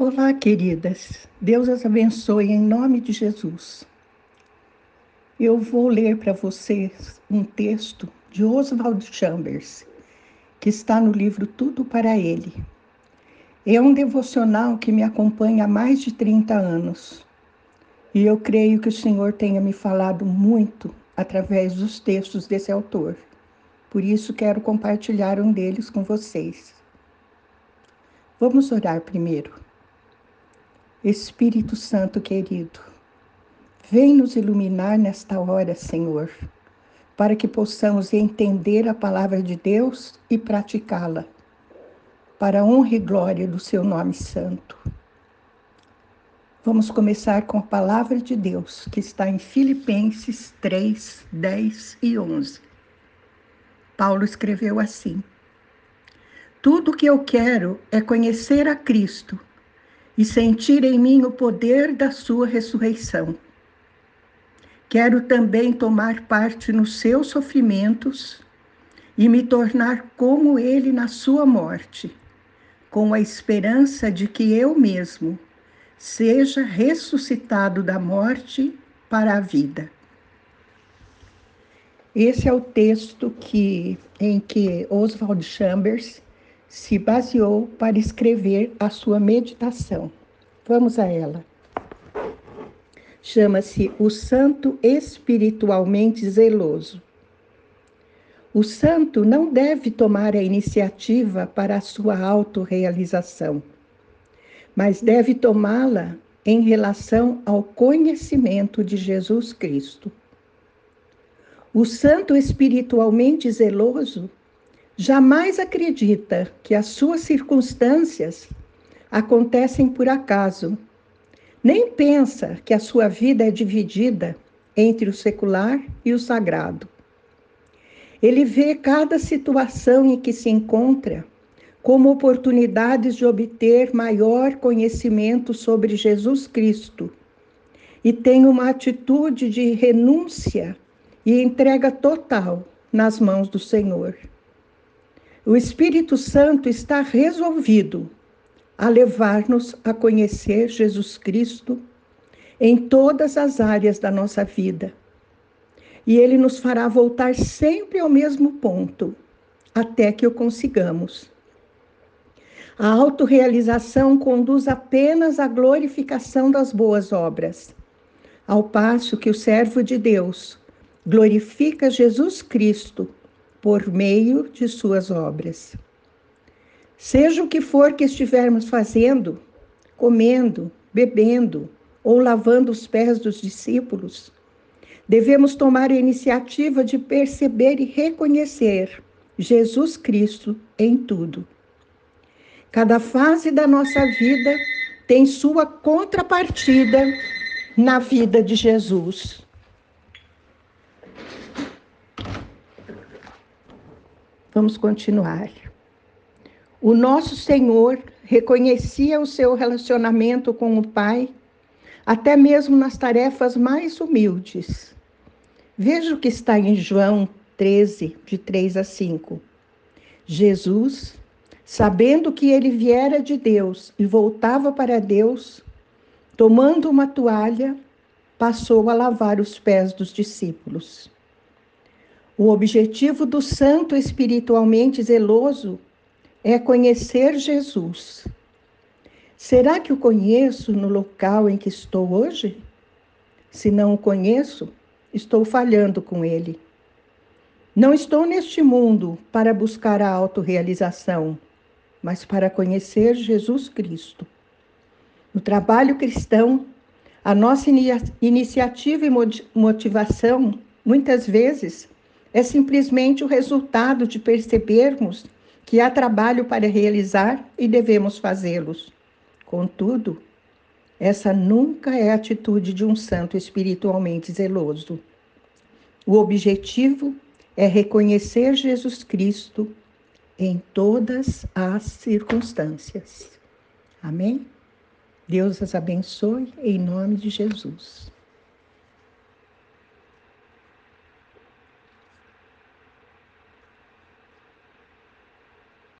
Olá, queridas. Deus as abençoe em nome de Jesus. Eu vou ler para vocês um texto de Oswald Chambers, que está no livro Tudo para Ele. É um devocional que me acompanha há mais de 30 anos. E eu creio que o Senhor tenha me falado muito através dos textos desse autor. Por isso quero compartilhar um deles com vocês. Vamos orar primeiro. Espírito Santo querido, vem nos iluminar nesta hora, Senhor, para que possamos entender a palavra de Deus e praticá-la, para a honra e glória do seu nome santo. Vamos começar com a palavra de Deus, que está em Filipenses 3, 10 e 11. Paulo escreveu assim: Tudo o que eu quero é conhecer a Cristo e sentir em mim o poder da sua ressurreição. Quero também tomar parte nos seus sofrimentos e me tornar como ele na sua morte, com a esperança de que eu mesmo seja ressuscitado da morte para a vida. Esse é o texto que, em que Oswald Chambers se baseou para escrever a sua meditação. Vamos a ela. Chama-se O Santo Espiritualmente Zeloso. O santo não deve tomar a iniciativa para a sua autorrealização, mas deve tomá-la em relação ao conhecimento de Jesus Cristo. O santo espiritualmente zeloso jamais acredita que as suas circunstâncias acontecem por acaso, nem pensa que a sua vida é dividida entre o secular e o sagrado. Ele vê cada situação em que se encontra como oportunidades de obter maior conhecimento sobre Jesus Cristo e tem uma atitude de renúncia e entrega total nas mãos do Senhor. O Espírito Santo está resolvido a levar-nos a conhecer Jesus Cristo em todas as áreas da nossa vida. E ele nos fará voltar sempre ao mesmo ponto, até que o consigamos. A autorrealização conduz apenas à glorificação das boas obras, ao passo que o servo de Deus glorifica Jesus Cristo por meio de suas obras. Seja o que for que estivermos fazendo, comendo, bebendo ou lavando os pés dos discípulos, devemos tomar a iniciativa de perceber e reconhecer Jesus Cristo em tudo. Cada fase da nossa vida tem sua contrapartida na vida de Jesus. Vamos continuar. O nosso Senhor reconhecia o seu relacionamento com o Pai, até mesmo nas tarefas mais humildes. Veja o que está em João 13, de 3 a 5. Jesus, sabendo que ele viera de Deus e voltava para Deus, tomando uma toalha, passou a lavar os pés dos discípulos. O objetivo do santo espiritualmente zeloso é conhecer Jesus. Será que o conheço no local em que estou hoje? Se não o conheço, estou falhando com ele. Não estou neste mundo para buscar a autorrealização, mas para conhecer Jesus Cristo. No trabalho cristão, a nossa iniciativa e motivação, muitas vezes, é simplesmente o resultado de percebermos que há trabalho para realizar e devemos fazê-los. Contudo, essa nunca é a atitude de um santo espiritualmente zeloso. O objetivo é reconhecer Jesus Cristo em todas as circunstâncias. Amém? Deus as abençoe em nome de Jesus.